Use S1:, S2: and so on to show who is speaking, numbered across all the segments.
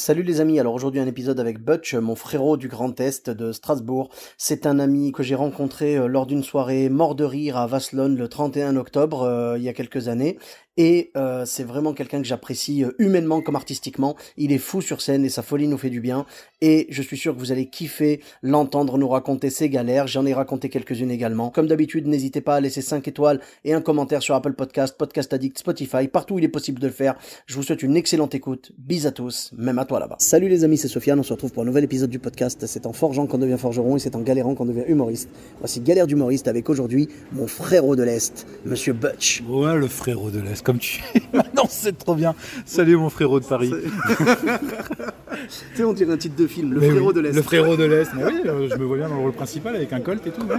S1: Salut les amis, alors aujourd'hui un épisode avec Butch, mon frérot du Grand Est de Strasbourg. C'est un ami que j'ai rencontré euh, lors d'une soirée mort de rire à Vasselonne le 31 octobre euh, il y a quelques années. Et euh, c'est vraiment quelqu'un que j'apprécie euh, humainement comme artistiquement. Il est fou sur scène et sa folie nous fait du bien. Et je suis sûr que vous allez kiffer l'entendre nous raconter ses galères. J'en ai raconté quelques-unes également. Comme d'habitude, n'hésitez pas à laisser 5 étoiles et un commentaire sur Apple Podcast, Podcast Addict, Spotify, partout où il est possible de le faire. Je vous souhaite une excellente écoute. Bis à tous, même à toi là-bas. Salut les amis, c'est Sofiane. On se retrouve pour un nouvel épisode du podcast. C'est en forgeant qu'on devient forgeron et c'est en galérant qu'on devient humoriste. Voici Galère d'humoriste avec aujourd'hui mon frérot de l'Est, Monsieur Butch.
S2: Ouais, le frérot de l'Est, comme tu Maintenant, c'est trop bien. Salut, mon frérot de Paris.
S1: tu sais, on dirait un titre de film, Le
S2: Mais
S1: frérot
S2: oui,
S1: de l'Est.
S2: Le frérot de l'Est. Mais oui, euh, je me vois bien dans le rôle principal avec un colt et tout. Ouais,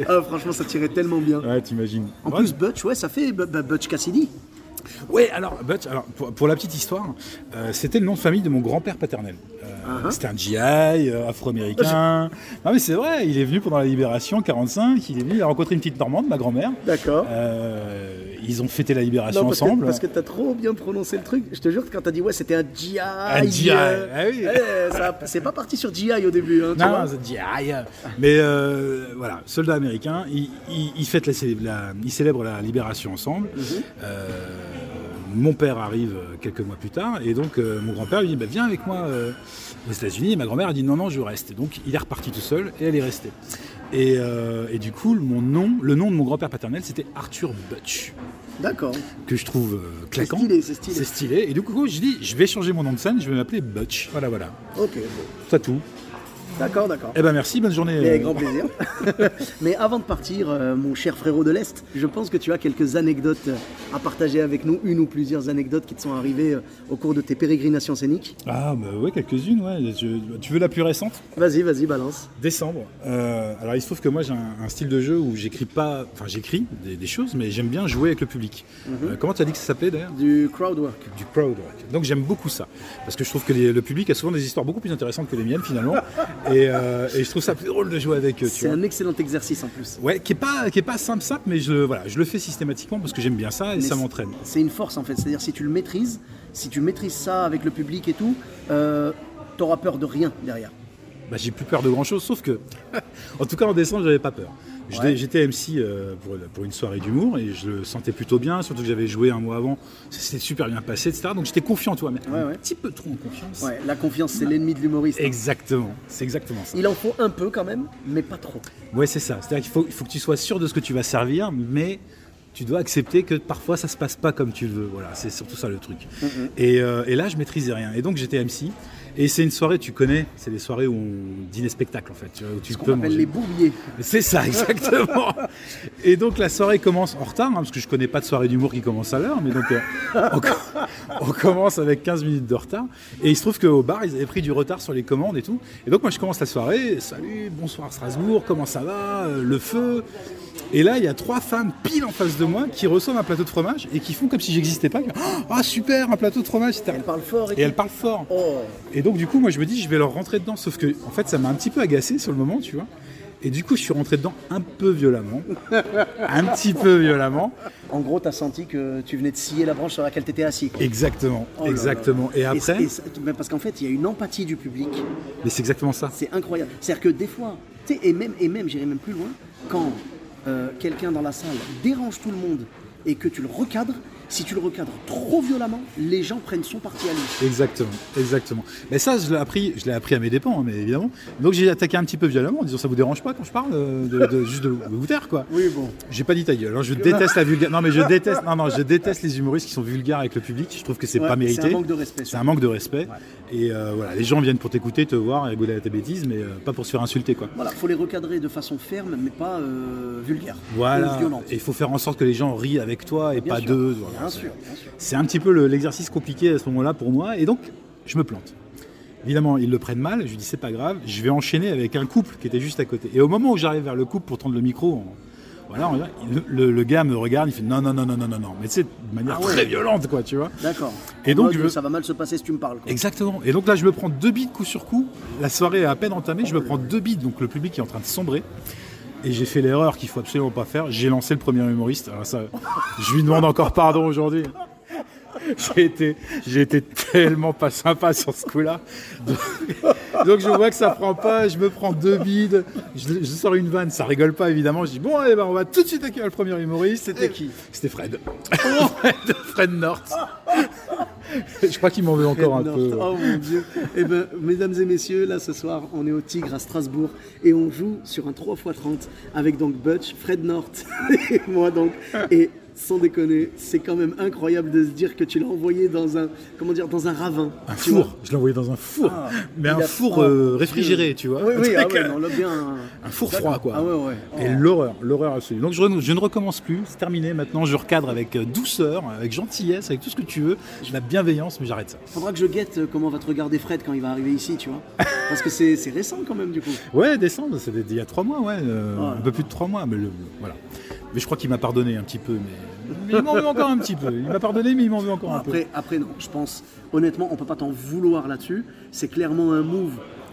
S1: Ah, franchement, ça tirait tellement bien.
S2: Ouais, t'imagines.
S1: En
S2: Ouais.
S1: plus, Butch, ouais, ça fait Butch Cassidy.
S2: Ouais, alors, Butch, alors pour, pour la petite histoire, euh, c'était le nom de famille de mon grand-père paternel.
S1: Uh-huh.
S2: C'était un GI euh, afro-américain. Non, mais c'est vrai, il est venu pendant la libération 45. Il est venu, il a rencontré une petite Normande, ma grand-mère.
S1: D'accord.
S2: Euh, ils ont fêté la libération
S1: Non, parce
S2: ensemble.
S1: que, parce que t'as trop bien prononcé le truc. Je te jure que quand t'as dit ouais, c'était un GI.
S2: Un GI,
S1: euh,
S2: ah oui.
S1: ça- c'est pas parti sur GI au début. Hein,
S2: Non, non, c'est GI. Mais voilà, soldat américain, ils il, il fêtent la, ils célèbrent la libération ensemble.
S1: Mhm.
S2: Euh, mon père arrive euh, quelques mois plus tard, et donc euh, mon grand-père lui dit bah, Viens avec moi euh, aux États-Unis. Et ma grand-mère a dit Non, non, je reste. Et donc il est reparti tout seul, et elle est restée. Et, euh, et du coup, mon nom, le nom de mon grand-père paternel, c'était Arthur Butch,
S1: D'accord.
S2: que je trouve
S1: C'est
S2: claquant.
S1: stylé, c'est stylé.
S2: C'est stylé. Et du coup, je dis Je vais changer mon nom de scène, je vais m'appeler Butch. Voilà, voilà.
S1: Ok. bon.
S2: C'est tout.
S1: D'accord, d'accord.
S2: Eh ben merci, bonne journée.
S1: Mais avec grand plaisir. Mais avant de partir, euh, mon cher frérot de l'Est, je pense que tu as quelques anecdotes euh, à partager avec nous, une ou plusieurs anecdotes qui te sont arrivées euh, au cours de tes pérégrinations scéniques.
S2: Ah, bah ouais, quelques-unes, ouais. Je- tu veux la plus récente?
S1: Vas-y, vas-y, balance.
S2: Décembre. Euh, alors, il se trouve que moi, j'ai un, un style de jeu où j'écris pas. Enfin, j'écris des, des choses, mais j'aime bien jouer avec le public. Euh, comment tu as dit que ça s'appelait d'ailleurs?
S1: Du crowd work.
S2: Du crowd work. Donc, j'aime beaucoup ça. Parce que je trouve que les- le public a souvent des histoires beaucoup plus intéressantes que les miennes, finalement. et, euh, et je trouve ça plus drôle de jouer avec eux.
S1: C'est un excellent exercice en plus.
S2: Ouais, qui est pas, qui est pas simple, simple, mais je, voilà, je le fais systématiquement parce que j'aime bien ça et
S1: Mais
S2: ça m'entraîne.
S1: C'est une force en fait, c'est-à-dire si tu le maîtrises, si tu maîtrises ça avec le public et tout, euh, t'auras peur de rien derrière.
S2: Bah, j'ai plus peur de grand chose, sauf que, en tout cas en décembre, j'avais pas peur.
S1: Ouais.
S2: J'étais MC euh, pour, pour une soirée d'humour et je le sentais plutôt bien, surtout que j'avais joué un mois avant, ça s'était super bien passé, etc. Donc j'étais confiant, toi, mais
S1: Ouais,
S2: un
S1: ouais.
S2: petit peu trop en confiance.
S1: La confiance c'est l'ennemi de l'humoriste.
S2: Exactement, c'est exactement ça.
S1: Il en faut un peu quand même, mais pas trop.
S2: Ouais, c'est ça. C'est-à-dire qu'il faut, il faut que tu sois sûr de ce que tu vas servir, mais tu dois accepter que parfois ça se passe pas comme tu le veux. Voilà, c'est surtout ça le truc. et, euh, et là, je maîtrisais rien. Et donc j'étais MC. Et c'est une soirée, tu connais, c'est des soirées où on dîne spectacle en fait, tu vois, où tu
S1: Ce qu'on
S2: peux
S1: appelle
S2: manger.
S1: les bourbiers.
S2: C'est ça, exactement. et donc la soirée commence en retard, hein, parce que je connais pas de soirée d'humour qui commence à l'heure, mais donc euh, on, on commence avec 15 minutes de retard. Et il se trouve qu'au bar, ils avaient pris du retard sur les commandes et tout. Et donc moi je commence la soirée, salut, bonsoir Strasbourg, comment ça va, Euh, le feu? Et là, il y a trois femmes pile en face de moi qui reçoivent un plateau de fromage et qui font comme si j'existais pas. Ah super, un plateau de fromage, etc.
S1: Elle parle fort et,
S2: elles parlent fort.
S1: Oh,
S2: Et donc du coup, moi je me dis, je vais leur rentrer dedans. Sauf que, en fait, ça m'a un petit peu agacé sur le moment, tu vois. Et du coup, je suis rentré dedans un peu violemment. un petit peu violemment.
S1: en gros, t'as senti que tu venais de scier la branche sur laquelle t'étais assis. quoi.
S2: Exactement,
S1: Oh là là.
S2: exactement. Et après,
S1: et parce qu'en fait, il y a une empathie du public,
S2: mais c'est exactement ça.
S1: c'est incroyable. C'est-à-dire que des fois, tu sais, et même, et même j'irai même plus loin, quand quelqu'un dans la salle dérange tout le monde et que tu le recadres, si tu le recadres trop violemment, les gens prennent son parti à lui.
S2: Exactement, exactement. Mais ça, je l'ai appris, je l'ai appris à mes dépens, hein, mais évidemment. Donc j'ai attaqué un petit peu violemment en disant ça vous dérange pas quand je parle euh, de, de- juste de, vous taire quoi.
S1: Oui, bon.
S2: J'ai pas dit ta gueule. hein, Je déteste la vulgaire. Non mais je déteste. Non non, je déteste les humoristes qui sont vulgaires avec le public. Je trouve que c'est
S1: Ouais,
S2: pas mérité.
S1: C'est un manque de respect.
S2: C'est un manque de respect. Et euh, voilà, les gens viennent pour t'écouter, te voir et rigoler à ta bêtise, mais euh, pas pour se faire insulter quoi.
S1: Voilà, faut les recadrer de façon ferme, mais pas euh, vulgaire.
S2: Voilà.
S1: violente.
S2: Et il faut faire en sorte que les gens rient avec toi et
S1: Bien
S2: pas
S1: sûr.
S2: deux. Voilà,
S1: Bien
S2: c'est-
S1: sûr, bien sûr.
S2: C'est un petit peu le- l'exercice compliqué à ce moment-là pour moi, et donc je me plante. Évidemment, ils le prennent mal, je lui dis c'est pas grave, je vais enchaîner avec un couple qui était juste à côté. Et au moment où j'arrive vers le couple pour tendre le micro, on- voilà, on- le, gars me regarde, il fait non, non, non, non, non, non, non, mais c'est de manière
S1: Ah ouais.
S2: très violente, quoi, tu vois.
S1: D'accord.
S2: Et
S1: En
S2: donc,
S1: mode,
S2: je veux-
S1: ça va mal se passer si tu me parles. quoi.
S2: Exactement. Et donc là, je me prends deux bides coup sur coup. La soirée est à peine entamée, je me prends deux bides, donc le public est en train de sombrer. Et j'ai fait l'erreur qu'il faut absolument pas faire. J'ai lancé le premier humoriste. Alors ça, je lui demande encore pardon aujourd'hui. J'ai été, j'ai été tellement pas sympa sur ce coup-là. Donc, donc je vois que ça prend pas, je me prends deux bides, je, je sors une vanne, ça rigole pas évidemment. Je dis bon, allez, ben, on va tout de suite accueillir le premier humoriste.
S1: C'était qui?
S2: C'était Fred. Fred. Fred North. je crois qu'il m'en veut encore un peu.
S1: Oh mon dieu. Eh ben, mesdames et messieurs, là ce soir, on est au Tigre à Strasbourg et on joue sur un 3x30 avec donc Butch, Fred North et moi donc. Et sans déconner, c'est quand même incroyable de se dire que tu l'as envoyé dans un, comment dire, dans un ravin.
S2: Un four, je l'ai envoyé dans un four,
S1: Ah,
S2: mais un
S1: a-
S2: four
S1: oh,
S2: euh, réfrigéré, tu vois.
S1: Oui, oui, ah ouais,
S2: euh,
S1: non, là bien.
S2: un four froid, quoi.
S1: Ah ouais, ouais. Oh.
S2: Et l'horreur, l'horreur absolue. Donc je, ne recommence plus, c'est terminé maintenant, je recadre avec euh, douceur, avec gentillesse, avec tout ce que tu veux, la bienveillance, mais j'arrête ça.
S1: Faudra que je guette comment va te regarder Fred quand il va arriver ici, tu vois. Parce que c'est récent quand même du coup.
S2: Ouais, décembre, c'est il y a trois mois, ouais, euh,
S1: Oh
S2: un peu plus de trois mois, mais le- voilà. Mais je crois qu'il m'a pardonné un petit peu, mais il m'en veut encore un petit peu. Il m'a pardonné, mais il m'en veut encore un peu.
S1: Après, non, je pense, honnêtement, on peut pas t'en vouloir là-dessus. C'est clairement un move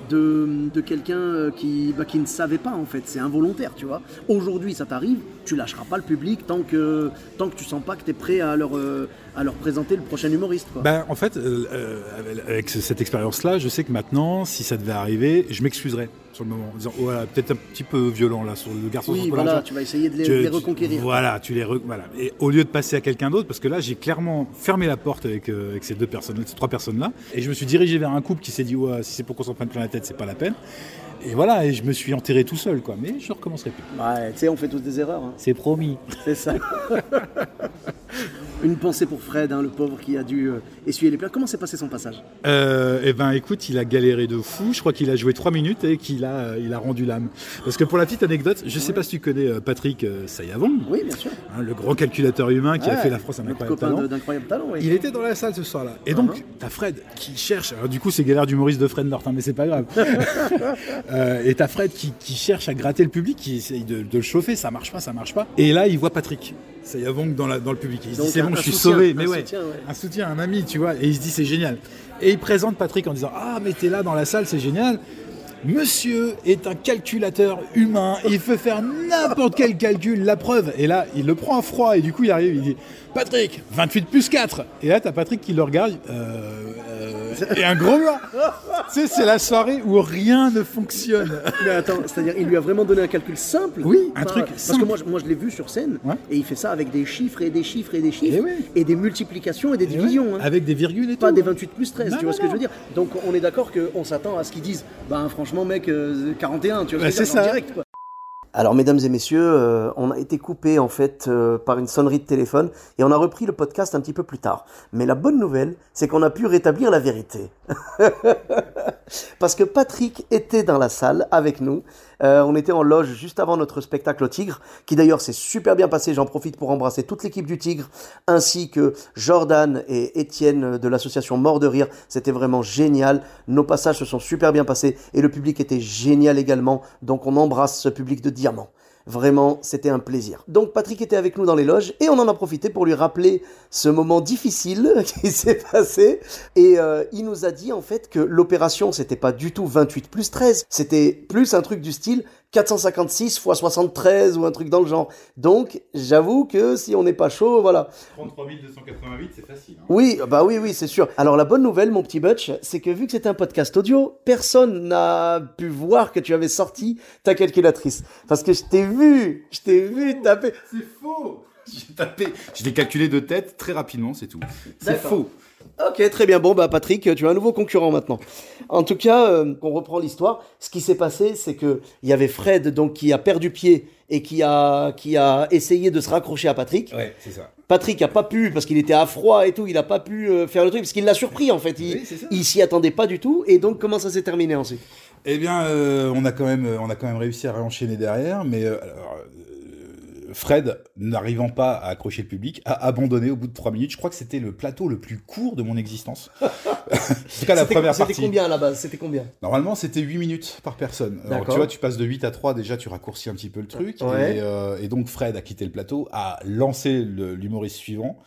S1: de, de quelqu'un euh, qui, bah, qui ne savait pas en fait. C'est involontaire, tu vois. Aujourd'hui, ça t'arrive, tu lâcheras pas le public tant que, tant que tu sens pas que tu es prêt à leur, euh, à leur présenter le prochain humoriste. Quoi.
S2: Ben, en fait, euh, euh, avec cette expérience-là, je sais que maintenant, si ça devait arriver, je m'excuserais sur le moment, en disant, voilà, peut-être un petit peu violent là sur le garçon.
S1: oui, voilà, tu vas essayer de les,
S2: Tu- tu-
S1: reconquérir.
S2: Voilà, tu les re- voilà. Et au lieu de passer à quelqu'un d'autre, parce que là, j'ai clairement fermé la porte avec, euh, avec ces deux personnes, ces trois personnes-là, et je me suis dirigé vers un couple qui s'est dit, ouais, si c'est pour qu'on s'en prenne plein la tête, c'est pas la peine. Et voilà, et je me suis enterré tout seul, quoi. Mais je ne recommencerai plus.
S1: Ouais, tu sais, on fait tous des erreurs. hein.
S2: C'est promis.
S1: C'est ça. Une pensée pour Fred, hein, le pauvre qui a dû euh, essuyer les plats. Comment s'est passé son passage?
S2: Euh, eh ben, écoute, il a galéré de fou. Je crois qu'il a joué trois minutes et qu'il a, euh, il a rendu l'âme. Parce que pour la petite anecdote, je sais pas si tu connais euh, Patrick Sayavon,
S1: Oui, bien sûr.
S2: hein, le grand calculateur humain qui a fait la France un incroyable
S1: copain
S2: talent.
S1: talent. oui.
S2: Il était dans la salle ce soir-là. Et donc,
S1: Uh-huh.
S2: t'as Fred qui cherche. Alors, du coup, c'est galère d'humoriste de Fred North, hein, mais c'est pas grave. Euh, et t'as Fred qui, qui cherche à gratter le public, qui essaye de, de le chauffer. Ça marche pas, ça marche pas. Et là, il voit Patrick. Ça y avongue dans, la, dans le public. Il se dit, c'est bon, je suis
S1: soutien,
S2: sauvé.
S1: un
S2: Mais ouais,
S1: soutien, ouais.
S2: un soutien, un ami, tu vois. Et il se dit, c'est génial. Et il présente Patrick en disant, ah, mais t'es là dans la salle, c'est génial. Monsieur est un calculateur humain, il peut faire n'importe quel calcul, la preuve. Et là, il le prend à froid et du coup, il arrive, il dit Patrick, 28 plus 4. Et là, t'as Patrick qui le regarde, euh, euh, et un gros blanc. tu sais, c'est la soirée où rien ne fonctionne.
S1: Mais attends, c'est-à-dire, il lui a vraiment donné un calcul simple
S2: Oui, un
S1: Pas-
S2: truc
S1: Parce
S2: simple.
S1: que moi, je- moi je l'ai vu sur scène,
S2: Ouais.
S1: et il fait ça avec des chiffres et des chiffres et des chiffres,
S2: Eh oui.
S1: et des multiplications et des
S2: Et
S1: divisions.
S2: ouais,
S1: hein.
S2: Avec des virgules et
S1: Pas
S2: tout.
S1: des 28 plus 13,
S2: Non,
S1: tu vois
S2: non,
S1: ce que je veux dire Donc on est d'accord qu'on s'attend à ce qu'ils disent, ben franchement mec, euh, 41, tu vois
S2: Bah,
S1: ce que je veux
S2: c'est ça.
S1: direct quoi. Alors mesdames et messieurs, euh, on a été coupé en fait euh, par une sonnerie de téléphone et on a repris le podcast un petit peu plus tard. Mais la bonne nouvelle, c'est qu'on a pu rétablir la vérité. Parce que Patrick était dans la salle avec nous. Euh, on était en loge juste avant notre spectacle au Tigre, qui d'ailleurs s'est super bien passé. J'en profite pour embrasser toute l'équipe du Tigre, ainsi que Jordan et Étienne de l'association Mort de Rire. C'était vraiment génial. Nos passages se sont super bien passés et le public était génial également. Donc on embrasse ce public de Vraiment, c'était un plaisir. Donc Patrick était avec nous dans les loges et on en a profité pour lui rappeler ce moment difficile qui s'est passé. Et euh, il nous a dit en fait que l'opération c'était pas du tout 28 plus 13, c'était plus un truc du style 456 x 73 ou un truc dans le genre. Donc j'avoue que si on n'est pas chaud, voilà.
S2: 33 288, c'est facile. hein.
S1: Oui, bah oui, oui, c'est sûr. Alors la bonne nouvelle, mon petit Butch, c'est que vu que c'était un podcast audio, personne n'a pu voir que tu avais sorti ta calculatrice. Parce que je t'ai vu, je t'ai vu taper.
S2: C'est faux J'ai tapé, je l'ai calculé de tête très rapidement, c'est tout. C'est faux.
S1: Ok, très bien. Bon, bah Patrick, tu as un nouveau concurrent maintenant. En tout cas, euh, on reprend l'histoire. Ce qui s'est passé, c'est que il y avait Fred donc qui a perdu pied et qui a qui a essayé de se raccrocher à Patrick.
S2: Ouais, c'est ça.
S1: Patrick a pas pu parce qu'il était à froid et tout, il a pas pu euh, faire le truc parce qu'il l'a surpris en fait. Il,
S2: Oui,
S1: il s'y attendait pas du tout et donc comment ça s'est terminé ensuite?
S2: Eh bien, euh, on, a quand même, on a quand même réussi à réenchaîner derrière, mais alors, euh, Fred, n'arrivant pas à accrocher le public, a abandonné au bout de 3 minutes. Je crois que c'était le plateau le plus court de mon existence. en tout cas, la première partie.
S1: C'était combien à la base? C'était combien?
S2: Normalement, c'était 8 minutes par personne. Alors, tu vois, tu passes de 8 à 3, déjà, tu raccourcis un petit peu le truc. Euh, et, donc, Fred a quitté le plateau, a lancé l'humoriste suivant.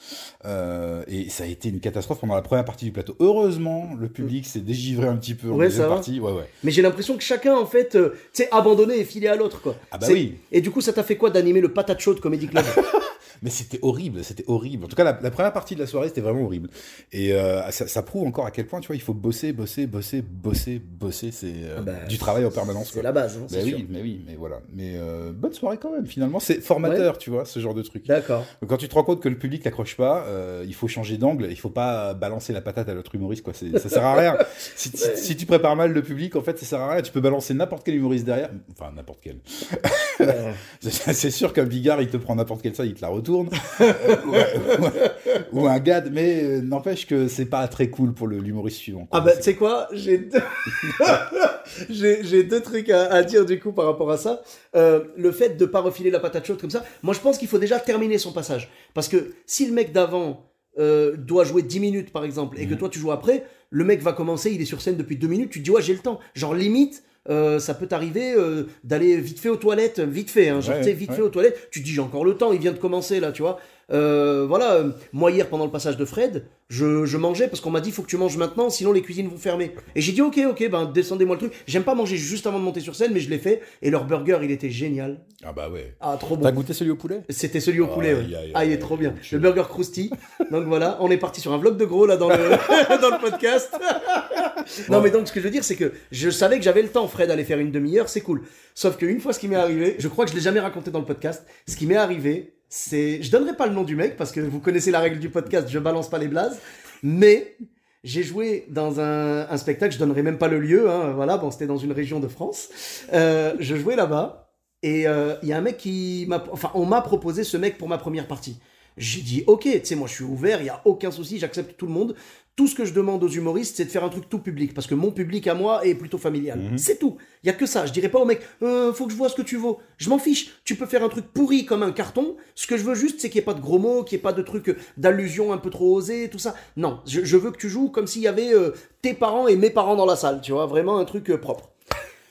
S2: Euh, et ça a été une catastrophe pendant la première partie du plateau. Heureusement, le public s'est dégivré un petit peu en deuxième partie. Ouais, ouais.
S1: Mais j'ai l'impression que chacun, en fait, euh, tu sais, abandonné et filé à l'autre.
S2: Ah bah oui.
S1: Et du coup, ça t'a fait quoi d'animer le patate chaud de Comedy Club
S2: mais c'était horrible, c'était horrible. En tout cas, la, première partie de la soirée, c'était vraiment horrible. Et euh, ça, prouve encore à quel point, tu vois, il faut bosser, bosser, bosser, bosser, bosser. C'est euh, ah bah, du travail en permanence.
S1: C'est la base. Hein,
S2: mais oui, mais oui, mais voilà. Mais euh, bonne soirée quand même. Finalement, c'est formateur, tu vois, ce genre de truc.
S1: D'accord.
S2: Quand tu te rends compte que le public n'accroche pas, il faut changer d'angle. Il faut pas balancer la patate à l'autre humoriste, quoi. Ça sert à rien. si, si, tu prépares mal le public, en fait, ça sert à rien. Tu peux balancer n'importe quel humoriste derrière. Enfin, n'importe quel. c'est sûr qu'un bigard, il te prend n'importe quel ça, il te la retourne. ou, un gad, mais euh, n'empêche que c'est pas très cool pour l'humoriste suivant.
S1: Ah bah, tu sais quoi J'ai deux... j'ai deux trucs à, dire du coup par rapport à ça. Euh, le fait de pas refiler la patate chaude comme ça, moi je pense qu'il faut déjà terminer son passage. Parce que si le mec d'avant euh, doit jouer 10 minutes par exemple, et que mhm. toi tu joues après, le mec va commencer, il est sur scène depuis 2 minutes, tu te dis ouais j'ai le temps. Genre limite, euh, ça peut t'arriver euh, d'aller vite fait aux toilettes, vite fait, hein, genre, vite fait aux toilettes, tu te dis j'ai encore le temps, il vient de commencer là, tu vois. Euh, voilà, moi hier pendant le passage de Fred, je, mangeais parce qu'on m'a dit faut que tu manges maintenant, sinon les cuisines vont fermer. Et j'ai dit ok, ok, ben descendez-moi le truc. J'aime pas manger juste avant de monter sur scène, mais je l'ai fait. Et leur burger, il était génial.
S2: Ah bah ouais.
S1: Ah trop bon.
S2: T'as goûté celui au poulet?
S1: C'était celui au poulet. ah il est trop bien. Le burger crousty. donc voilà, on est parti sur un vlog de gros là dans le dans le podcast. Non mais donc ce que je veux dire c'est que je savais que j'avais le temps, Fred, d'aller faire une demi-heure, c'est cool. Sauf qu'une fois ce qui m'est arrivé, je crois que je l'ai jamais raconté dans le podcast. Ce qui m'est arrivé, c'est, je donnerai pas le nom du mec parce que vous connaissez la règle du podcast, je balance pas les blazes, mais j'ai joué dans un, spectacle, je donnerai même pas le lieu, hein, voilà, bon, c'était dans une région de France. Euh, je jouais là-bas et euh, il y a un mec qui m'a, enfin, on m'a proposé ce mec pour ma première partie. J'ai dit ok, tu sais, moi je suis ouvert, il y a aucun souci, j'accepte tout le monde. Tout ce que je demande aux humoristes, c'est de faire un truc tout public, parce que mon public à moi est plutôt familial. Mhm. C'est tout. Il y a que ça. Je dirais pas au mec, euh, faut que je vois ce que tu vaux. Je m'en fiche. Tu peux faire un truc pourri comme un carton. Ce que je veux juste, c'est qu'il n'y ait pas de gros mots, qu'il n'y ait pas de trucs d'allusion un peu trop osés, tout ça. Non, je, veux que tu joues comme s'il y avait euh, tes parents et mes parents dans la salle. Tu vois, vraiment un truc euh, propre.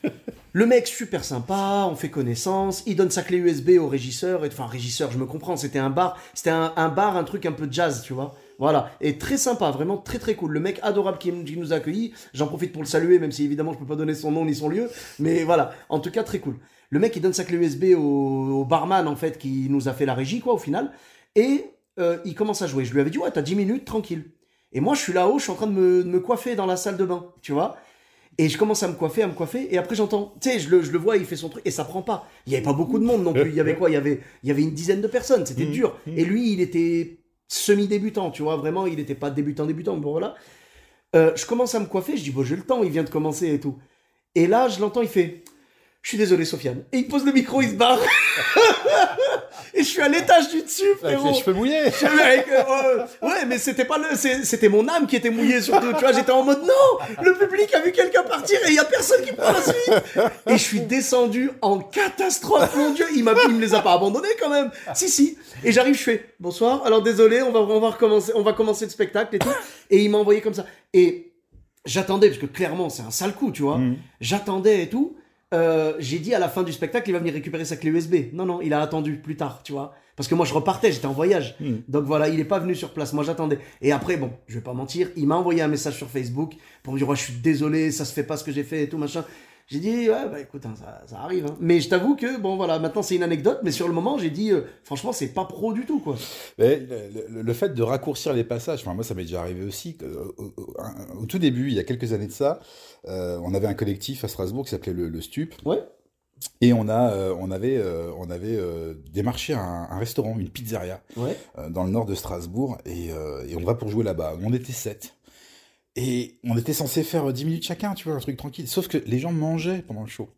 S1: Le mec super sympa, on fait connaissance, il donne sa clé USB au régisseur, et, enfin régisseur, je me comprends, c'était un bar, c'était un, bar, un truc un peu jazz, tu vois. Voilà, et très sympa, vraiment très très cool. Le mec adorable qui, nous a accueillis, j'en profite pour le saluer, même si évidemment je peux pas donner son nom ni son lieu, mais voilà, en tout cas très cool. Le mec il donne sa clé USB au, barman en fait qui nous a fait la régie quoi au final, et euh, il commence à jouer. Je lui avais dit ouais t'as 10 minutes tranquille. Et moi je suis là-haut, je suis en train de me coiffer dans la salle de bain, tu vois. Et je commence à me coiffer, à me coiffer, et après j'entends, tu sais, je le, je le vois, il fait son truc, et ça prend pas. Il y avait pas beaucoup de monde non plus. Il y avait quoi? Il y avait, il y avait une dizaine de personnes. C'était mmh. dur. Mmh. Et lui, il était semi-débutant, tu vois, vraiment, il n'était pas débutant-débutant. Bon voilà. Euh, je commence à me coiffer, je dis bon, j'ai le temps, il vient de commencer et tout. Et là, je l'entends, il fait, je suis désolé, Sofiane. Et il pose le micro, il se barre. Et je suis à l'étage du dessus, frérot.
S2: Avec les cheveux mouillés.
S1: Euh, ouais, mais c'était pas le, c'était mon âme qui était mouillée surtout. Tu vois, j'étais en mode non, le public a vu quelqu'un partir et il y a personne qui prend la suite. Et je suis descendu en catastrophe, mon dieu. Il m'a, il me les a pas abandonnés quand même. Si, si. Et j'arrive, je fais bonsoir. Alors désolé, on va, on va recommencer, on va commencer le spectacle et tout. Et il m'a envoyé comme ça. Et j'attendais parce que clairement c'est un sale coup, tu vois. Mm. J'attendais et tout. Euh, j'ai dit à la fin du spectacle, il va venir récupérer sa clé USB. Non, non, il a attendu plus tard, tu vois. Parce que moi, je repartais, j'étais en voyage. Hmm. Donc voilà, il n'est pas venu sur place. Moi, j'attendais. Et après, bon, je vais pas mentir, il m'a envoyé un message sur Facebook pour me dire, je suis désolé, ça se fait pas ce que j'ai fait et tout, machin. J'ai dit, ouais, bah écoute, hein, ça, arrive. Hein. Mais je t'avoue que, bon, voilà, maintenant c'est une anecdote, mais sur le moment, j'ai dit, euh, franchement, c'est pas pro du tout, quoi.
S2: Mais le, fait de raccourcir les passages, enfin, moi, ça m'est déjà arrivé aussi. au, tout début, il y a quelques années de ça, euh, on avait un collectif à Strasbourg qui s'appelait le, STUP.
S1: Ouais.
S2: Et on, a, euh, on avait, on avait démarché un, restaurant, une pizzeria, dans le nord de Strasbourg, et, et on va pour jouer là-bas. On était sept. Et on était censé faire 10 minutes chacun, tu vois, un truc tranquille. Sauf que les gens mangeaient pendant le show.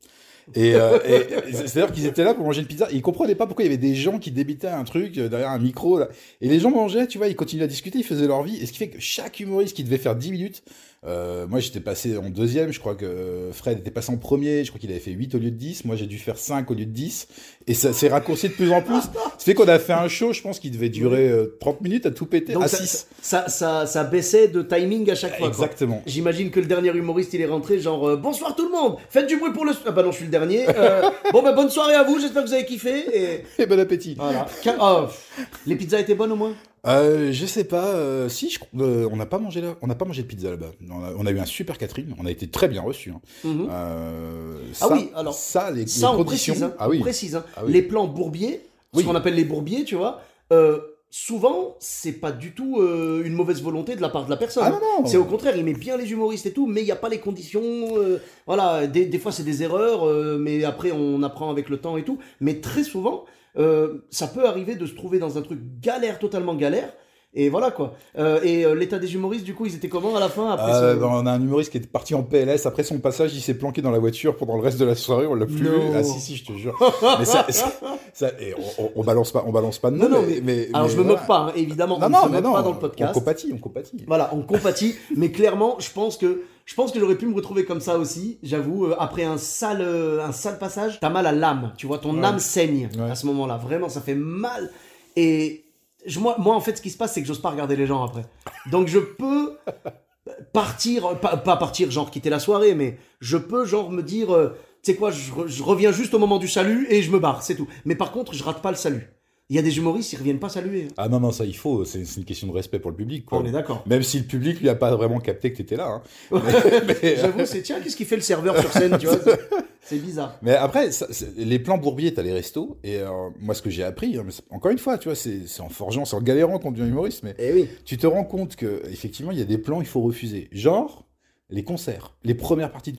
S2: Et, euh, et- c'est-à-dire qu'ils étaient là pour manger une pizza. Et ils comprenaient pas pourquoi il y avait des gens qui débitaient un truc euh, derrière un micro. Là. Et les gens mangeaient, tu vois, ils continuaient à discuter, ils faisaient leur vie. Et ce qui fait que chaque humoriste qui devait faire 10 minutes, euh, moi j'étais passé en deuxième, je crois que euh, Fred était passé en premier, je crois qu'il avait fait 8 au lieu de 10. Moi j'ai dû faire 5 au lieu de 10. Et ça s'est raccourci de plus en plus. Ce fait qu'on a fait un show, je pense, qui devait durer euh, 30 minutes à tout péter.
S1: Donc
S2: à
S1: ça,
S2: 6.
S1: ça, ça, ça baissait de timing à chaque fois.
S2: Exactement.
S1: J'imagine que le dernier humoriste il est rentré genre euh, bonsoir tout le monde, faites du bruit pour le. Ah bah non, je suis le dernier. Euh, bon bah bonne soirée à vous, j'espère que vous avez kiffé. Et
S2: Et bon appétit.
S1: voilà. Pff. les pizzas étaient bonnes au moins?
S2: Euh, je sais pas. euh, si, je- euh, on n'a pas mangé là. On n'a pas mangé de pizza là-bas. On a, on a eu un super catering. On a été très bien reçus. hein.
S1: Mhm. Ah
S2: ça-
S1: oui, alors,
S2: ça, les,
S1: Ça
S2: les
S1: on
S2: conditions.
S1: précise, hein,
S2: ah
S1: on précise. hein.
S2: Ah oui.
S1: Les plans bourbiers, ce qu'on appelle les bourbiers, tu vois. Souvent, c'est pas du tout une mauvaise volonté de la part de la personne.
S2: Ah non, non.
S1: C'est au contraire, il met bien les humoristes et tout, mais il n'y a pas les conditions. voilà, des, des fois c'est des erreurs, mais après on apprend avec le temps et tout. Mais très souvent, euh, ça peut arriver de se trouver dans un truc galère, totalement galère. Et voilà quoi. Euh, et euh, l'état des humoristes, du coup, ils étaient comment à la fin après
S2: Euh,
S1: ce-
S2: ben, on a un humoriste qui est parti en PLS. Après son passage, il s'est planqué dans la voiture pendant le reste de la soirée. On l'a plus
S1: Non.
S2: vu. Ah si, si, je te jure. mais ça, ça- ça- et on, on- balance pas, on balance pas de
S1: Non,
S2: nom.
S1: non, mais,
S2: mais,
S1: alors
S2: mais
S1: je me
S2: voilà.
S1: moque pas, hein, évidemment.
S2: Non,
S1: on
S2: non,
S1: ne se moque
S2: non.
S1: pas dans le podcast.
S2: On compatit, on compatit.
S1: Voilà, on compatit, mais clairement, je pense que je pense que j'aurais pu me retrouver comme ça aussi. J'avoue, après un sale un sale passage, t'as mal à l'âme. Tu vois, ton
S2: Ouais.
S1: âme saigne
S2: Ouais.
S1: à ce moment-là. Vraiment, ça fait mal. Et moi, en fait, ce qui se passe, c'est que j'ose pas regarder les gens après. Donc, je peux partir, pas, partir, genre quitter la soirée, mais je peux genre me dire, euh, tu sais quoi, je, je reviens juste au moment du salut et je me barre, c'est tout. Mais par contre, je rate pas le salut. Il y a des humoristes, ils reviennent pas saluer. hein.
S2: Ah non, non, ça il faut. C'est une question de respect pour le public. Quoi.
S1: On est d'accord.
S2: Même si le public lui a pas vraiment capté que t'étais là. hein. Mais- mais-
S1: J'avoue, c'est tiens, qu'est-ce qu'il fait le serveur sur scène, tu vois c'est- bizarre.
S2: Mais après, ça, les plans bourbiers, t'as les restos. Et euh, moi, ce que j'ai appris, hein, mais encore une fois, tu vois, c'est en forgeant, c'est en galérant qu'on devient humoriste. Mais
S1: Eh oui.
S2: tu te rends compte que effectivement, il y a des plans, il faut refuser. Genre les concerts, les premières parties de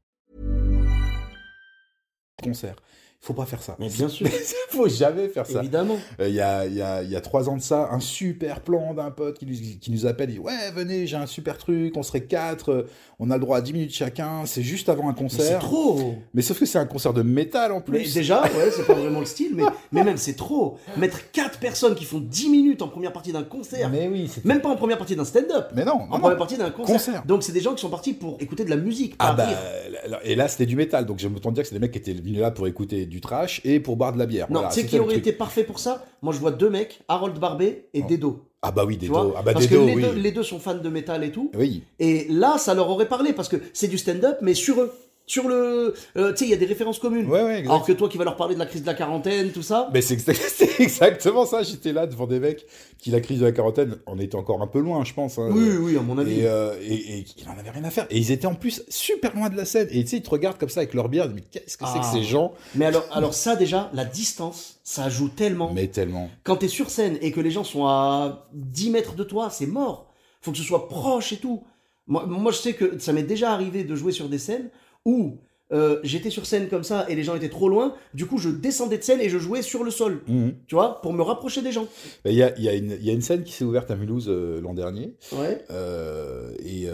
S2: Concerts. Faut pas faire ça.
S1: Mais bien sûr.
S2: Faut jamais faire ça.
S1: Évidemment.
S2: Euh, Il y, a, y, a, y a trois ans de ça, un super plan d'un pote qui nous, qui nous appelle, il dit Ouais, venez, j'ai un super truc, on serait quatre, euh, on a le droit à 10 minutes chacun, c'est juste avant un
S1: Mais C'est
S2: concert.
S1: trop.
S2: Mais sauf que c'est un concert de métal en
S1: Mais
S2: plus.
S1: déjà, ouais, c'est pas vraiment le style, mais, mais même c'est trop. Mettre 4 personnes qui font 10 minutes en première partie d'un concert,
S2: Mais oui,
S1: même pas en première partie d'un stand-up,
S2: Mais non,
S1: en
S2: non,
S1: première partie d'un concert.
S2: Concert.
S1: Donc c'est des gens qui sont partis pour écouter de la musique, pas
S2: Ah bah,
S1: rire.
S2: et là c'était du métal, donc j'aime autant dire que c'est des mecs qui étaient venus là pour écouter du trash et pour boire de la bière.
S1: Non,
S2: Voilà,
S1: tu sais qui aurait été parfait pour ça? Moi je vois deux mecs, Harold Barbet et
S2: Oh.
S1: Dedo.
S2: Ah bah oui, dos. Ah bah
S1: Parce que
S2: dos,
S1: les,
S2: oui.
S1: deux, les deux sont fans de métal et tout.
S2: Oui.
S1: Et là, ça leur aurait parlé parce que c'est du stand-up, mais sur eux. Sur le. euh, tu sais, il y a des références communes.
S2: Ouais, ouais.
S1: Alors que toi qui vas leur parler de la crise de la quarantaine, tout ça.
S2: Mais c'est exa- c'est exactement ça. J'étais là devant des mecs qui, la crise de la quarantaine, on était encore un peu loin, je pense. hein.
S1: Oui, oui, à mon avis.
S2: Et, euh, et, et il en avait rien à faire. Et ils étaient en plus super loin de la scène. Et tu sais, ils te regardent comme ça avec leur bière. ils Mais qu'est-ce que c'est que
S1: Ah.
S2: ces gens?
S1: Mais alors, alors ça déjà, la distance, ça joue tellement.
S2: Mais tellement.
S1: Quand t'es sur scène et que les gens sont à 10 mètres de toi, c'est mort. Faut que ce soit proche et tout. Moi, moi je sais que ça m'est déjà arrivé de jouer sur des scènes où euh, j'étais sur scène comme ça et les gens étaient trop loin. Du coup, je descendais de scène et je jouais sur le sol.
S2: Mhm.
S1: Tu vois, pour me rapprocher des gens.
S2: Il y, a, il y, a une- il y a une scène qui s'est ouverte à Mulhouse euh, l'an dernier.
S1: Ouais.
S2: euh, et,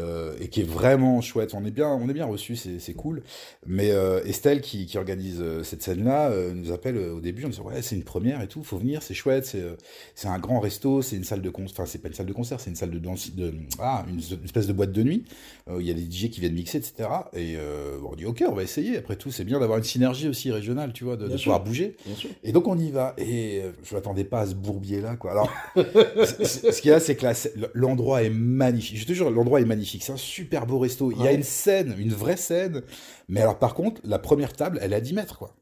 S2: et qui est vraiment chouette. On est bien, on est bien reçu, c'est cool. Mais Estelle qui, qui organise cette scène-là nous appelle au début en disant ouais c'est une première et tout, faut venir, c'est chouette, c'est un grand resto, c'est une salle de concert, enfin c'est pas une salle de concert, c'est une salle de danse, de ah une, une espèce de boîte de nuit il y a des DJ qui viennent mixer etc. Et on dit ok on va essayer. Après tout c'est bien d'avoir une synergie aussi régionale, tu vois, de, de pouvoir bouger. Et donc on y va. Et euh, je m'attendais pas à ce bourbier là, quoi. Alors, ce qu'il y a, c'est que l'endroit est magnifique. Je te jure, l'endroit est magnifique. C'est un super beau resto. Il y a une scène, une vraie scène. Mais alors, par contre, la première table, elle est à 10 mètres, quoi.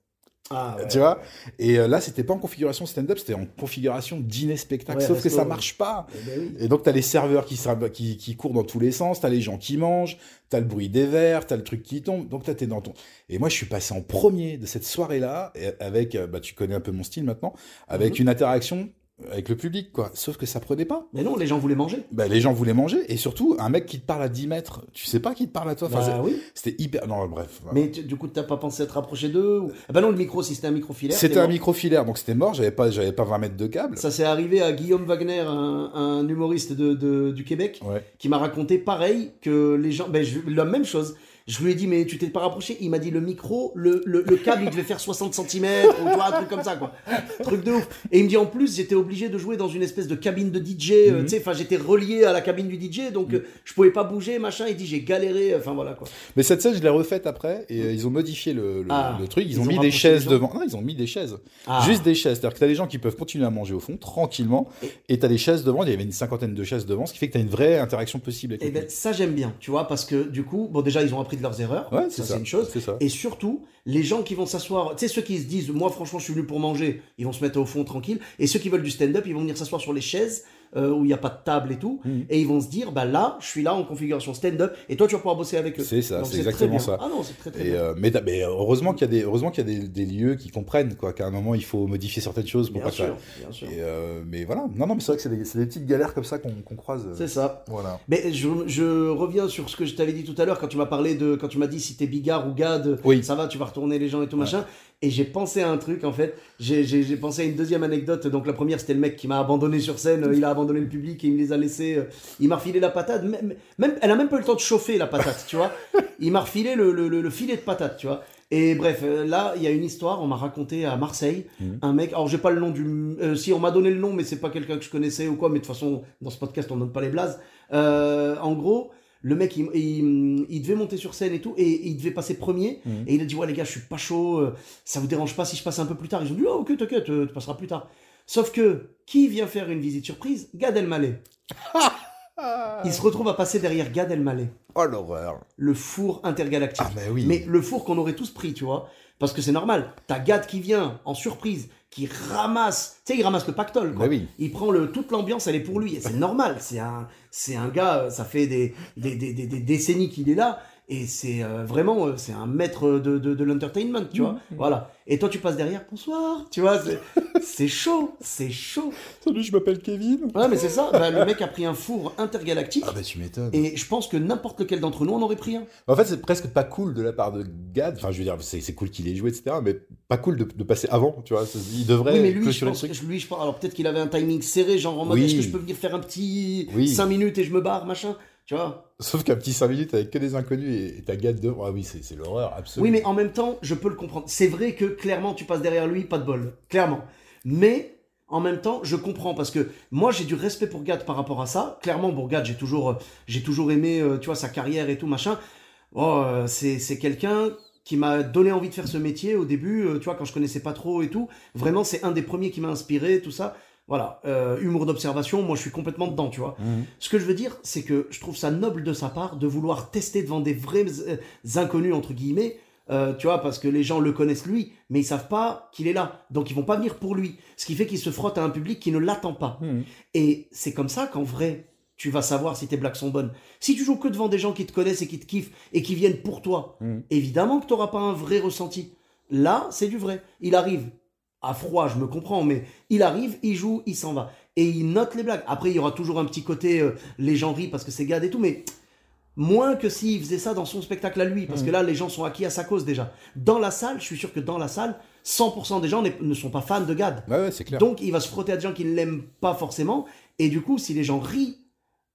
S1: Ah, ouais.
S2: Tu vois Et euh, là, c'était pas en configuration stand-up, c'était en configuration dîner-spectacle.
S1: Ouais,
S2: Sauf que ça marche pas.
S1: Eh ben oui.
S2: Et donc, t'as les serveurs qui, qui, qui courent dans tous les sens, t'as les gens qui mangent, t'as le bruit des verres, t'as le truc qui tombe. Donc, t'as t'es dans ton. Et moi, je suis passé en premier de cette soirée-là, avec, euh, bah, tu connais un peu mon style maintenant, avec
S1: Mhm.
S2: une interaction avec le public, quoi. Sauf que ça prenait pas.
S1: Mais non, les gens voulaient manger.
S2: Bah, les gens voulaient manger, et surtout, un mec qui te parle à 10 mètres, tu sais pas qui te parle à toi. Enfin,
S1: bah oui.
S2: c'était hyper. Non, bref. voilà.
S1: Mais tu- du coup, t'as pas pensé à te rapprocher d'eux ou... Ah bah non, le micro, si c'était un micro filaire.
S2: C'était un micro filaire, donc c'était mort, j'avais pas, j'avais pas 20 mètres de câble.
S1: Ça s'est arrivé à Guillaume Wagner, un, un humoriste de, de- du Québec,
S2: Ouais.
S1: qui m'a raconté pareil que les gens. Ben, la même chose. Je lui ai dit, mais tu t'es pas rapproché Il m'a dit, le micro, le, le, le câble, il devait faire 60 cm, ou tu vois, un truc comme ça, quoi. Truc de ouf. Et il me dit, en plus, j'étais obligé de jouer dans une espèce de cabine de DJ, euh,
S2: Mhm.
S1: tu sais, enfin, j'étais relié à la cabine du DJ, donc euh, je pouvais pas bouger, machin. Il dit, j'ai galéré, enfin voilà, quoi.
S2: Mais cette scène, je l'ai refaite après, et euh, ils ont modifié le, le-
S1: Ah.
S2: truc. Ils,
S1: Ils
S2: ont,
S1: ont
S2: mis des chaises devant. Non, ils ont mis des chaises.
S1: Ah.
S2: Juste des chaises. C'est-à-dire que t'as des gens qui peuvent continuer à manger au fond, tranquillement, et t'as des chaises devant. Il y avait une cinquantaine de chaises devant, ce qui fait que t'as une vraie interaction possible avec
S1: Et
S2: le
S1: ben, ça, j'aime bien, tu vois, parce que du coup, bon, déjà, ils ont appris de leurs erreurs.
S2: Ouais,
S1: ça,
S2: c'est ça.
S1: c'est une chose.
S2: Ça.
S1: Et surtout, les gens qui vont s'asseoir, tu sais, ceux qui se disent, moi franchement, je suis venu pour manger, ils vont se mettre au fond tranquille. Et ceux qui veulent du stand-up, ils vont venir s'asseoir sur les chaises euh, où il n'y a pas de table et tout.
S2: Mhm.
S1: Et ils vont se dire, bah là, je suis là en configuration stand-up et toi, tu vas pouvoir bosser avec eux.
S2: C'est ça, c'est exactement ça.
S1: Ah non, c'est très très
S2: Et,
S1: bien.
S2: euh, mais, heureusement qu'il y a des, heureusement qu'il y a des, des lieux qui comprennent quoi, qu'à un moment il faut modifier certaines choses pour
S1: Bien
S2: pas que ça-
S1: sûr, bien sûr.
S2: Et, euh, mais voilà, non, non, mais c'est vrai que c'est des, des petites galères comme ça qu'on croise. euh,
S1: C'est ça.
S2: Voilà.
S1: Mais je, je reviens sur ce que je t'avais dit tout à l'heure quand tu m'as parlé de quand tu m'as dit si t'es bigard ou gad,
S2: Oui.
S1: ça va, tu vas retourner les gens et tout
S2: Ouais.
S1: machin. Et j'ai pensé à un truc en fait. J'ai- J'ai j'ai pensé à une deuxième anecdote. Donc la première c'était le mec qui m'a abandonné sur scène. Il a abandonné le public et il me les a laissés. euh, Il m'a refilé la patate. Même, même, elle a même pas eu le temps de chauffer la patate, tu vois. Il m'a refilé le, le- le- le filet de patate, tu vois. Et bref, euh, là, il y a une histoire, on m'a raconté à Marseille,
S2: Mhm.
S1: un mec, alors j'ai pas le nom du... euh, si, on m'a donné le nom, mais c'est pas quelqu'un que je connaissais ou quoi, mais de toute façon, dans ce podcast, on donne pas les blazes. Euh, en gros, le mec, il, il- il devait monter sur scène et tout, et il devait passer premier,
S2: Mhm.
S1: et il a dit, ouais les gars, je suis pas chaud, euh, ça vous dérange pas si je passe un peu plus tard Ils ont dit, oh ok, t'inquiète, euh, tu passeras plus tard. Sauf que, qui vient faire une visite surprise? Gad Elmaleh. Il se retrouve à passer derrière Gad Elmaleh,
S2: Oh l'horreur.
S1: le four intergalactique.
S2: Ah, mais oui.
S1: Mais le four qu'on aurait tous pris, tu vois. Parce que c'est normal. T'as Gad qui vient en surprise, qui ramasse. Tu sais, il ramasse le pactole, quoi.
S2: Bah oui.
S1: Il prend le, toute l'ambiance, elle est pour lui. Et c'est normal. C'est un, c'est un gars, euh, ça fait des, des, des- des décennies qu'il est là. Et c'est euh, vraiment, euh, c'est un maître de, de, de l'entertainment, tu vois.
S2: Mmh.
S1: Voilà. Et toi, tu passes derrière, bonsoir. Tu vois, c'est- chaud. C'est chaud.
S2: Salut, je m'appelle Kevin.
S1: Ouais, mais c'est ça. Bah, le mec a pris un four intergalactique.
S2: Ah bah tu m'étonnes.
S1: Et je pense que n'importe lequel d'entre nous en aurait pris un.
S2: En fait, c'est presque pas cool de la part de Gad. Enfin, je veux dire, c'est cool qu'il ait joué, etc. Mais pas cool de, de passer avant, tu vois. Il devrait
S1: Oui, mais lui, je
S2: clôturer
S1: pense,
S2: le truc.
S1: lui, je pense, alors peut-être qu'il avait un timing serré, genre en mode,
S2: Oui.
S1: est-ce que je peux venir faire un petit
S2: Oui.
S1: 5 minutes et je me barre, machin, tu vois
S2: Sauf qu'un petit 5 minutes avec que des inconnus et et t'as Gad devant. Ah oui, c'est l'horreur, absolument.
S1: Oui, mais en même temps, je peux le comprendre. C'est vrai que clairement, tu passes derrière lui, pas de bol, clairement. Mais en même temps, je comprends parce que moi, j'ai du respect pour Gad par rapport à ça. Clairement, pour Gad, j'ai toujours, euh, j'ai toujours aimé, euh, tu vois, sa carrière et tout machin. Oh, euh, c'est c'est quelqu'un qui m'a donné envie de faire ce métier au début, tu vois, quand je connaissais pas trop et tout. Vraiment, c'est un des premiers qui m'a inspiré, tout ça. Voilà, euh, humour d'observation, moi je suis complètement dedans, tu vois.
S2: Mhm.
S1: Ce que je veux dire, c'est que je trouve ça noble de sa part de vouloir tester devant des vrais euh, inconnus, entre guillemets, euh, tu vois, parce que les gens le connaissent lui, mais ils savent pas qu'il est là. Donc ils vont pas venir pour lui. Ce qui fait qu'il se frotte à un public qui ne l'attend pas.
S2: Mhm.
S1: Et c'est comme ça qu'en vrai, tu vas savoir si tes blagues sont bonnes. Si tu joues que devant des gens qui te connaissent et qui te kiffent et qui viennent pour toi,
S2: Mhm.
S1: évidemment que tu n'auras pas un vrai ressenti. Là, c'est du vrai. Il arrive à froid, je me comprends, mais il arrive, il joue, il s'en va. Et il note les blagues. Après, il y aura toujours un petit côté, euh, les gens rient parce que c'est gade et tout, mais moins que s'il faisait ça dans son spectacle à lui, parce que là, les gens sont acquis à sa cause déjà. Dans la salle, je suis sûr que dans la salle, 100% des gens ne sont pas fans de Gad.
S2: Ouais, ouais, c'est clair.
S1: Donc, il va se frotter à des gens qui ne l'aiment pas forcément. Et du coup, si les gens rient,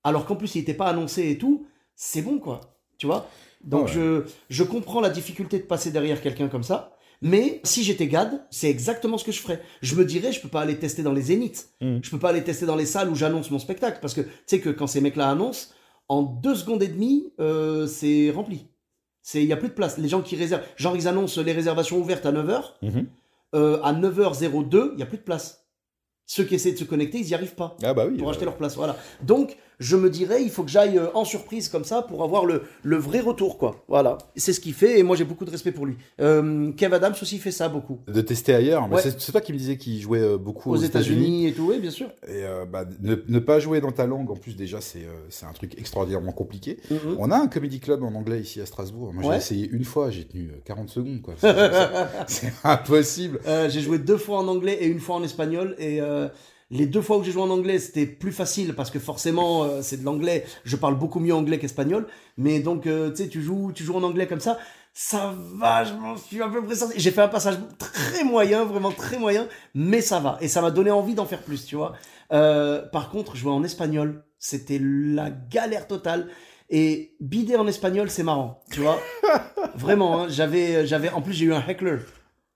S1: alors qu'en plus, il n'était pas annoncé et tout, c'est bon, quoi. Tu vois? Donc,
S2: Ouais.
S1: je, je comprends la difficulté de passer derrière quelqu'un comme ça. Mais si j'étais Gad, c'est exactement ce que je ferais. Je me dirais, je peux pas aller tester dans les zéniths.
S2: Mhm.
S1: Je peux pas aller tester dans les salles où j'annonce mon spectacle. Parce que tu sais que quand ces mecs-là annoncent, en deux secondes et demie, euh, c'est rempli. Il n'y a plus de place. Les gens qui réservent, genre ils annoncent les réservations ouvertes à 9h.
S2: Mhm.
S1: Euh, à 9h02, il n'y a plus de place. ceux qui essaient de se connecter, ils n'y arrivent pas
S2: Ah bah oui.
S1: pour
S2: bah,
S1: acheter leur place. Voilà. Donc, je me dirais, il faut que j'aille euh, en surprise comme ça pour avoir le, le vrai retour, quoi. Voilà. C'est ce qu'il fait et moi j'ai beaucoup de respect pour lui. Euh, Kev Adams aussi fait ça beaucoup.
S2: De tester ailleurs.
S1: Ouais.
S2: c'est toi qui me disais qu'il jouait euh, beaucoup
S1: Aux, États-Unis et tout, oui, bien sûr.
S2: Et euh, bah, ne, ne pas jouer dans ta langue, en plus, déjà, c'est euh, un truc extraordinairement compliqué.
S1: Mhm.
S2: On a un comedy club en anglais ici à Strasbourg. Moi, j'ai
S1: Ouais.
S2: essayé une fois, j'ai tenu euh, 40 secondes, quoi. C'est- impossible.
S1: J'ai joué deux fois en anglais et une fois en espagnol. Et les deux fois où j'ai joué en anglais, c'était plus facile parce que forcément, euh, c'est de l'anglais. Je parle beaucoup mieux anglais qu'espagnol. Mais donc, euh, tu sais, tu joues, tu joues en anglais comme ça. Ça va, je m'en suis à peu près sorti. J'ai fait un passage très moyen, vraiment très moyen, mais ça va. Et ça m'a donné envie d'en faire plus, tu vois. Euh, par contre, jouer en espagnol, c'était la galère totale. Et bider en espagnol, c'est marrant, tu vois. Vraiment, hein, j'avais, j'avais, en plus, j'ai eu un heckler.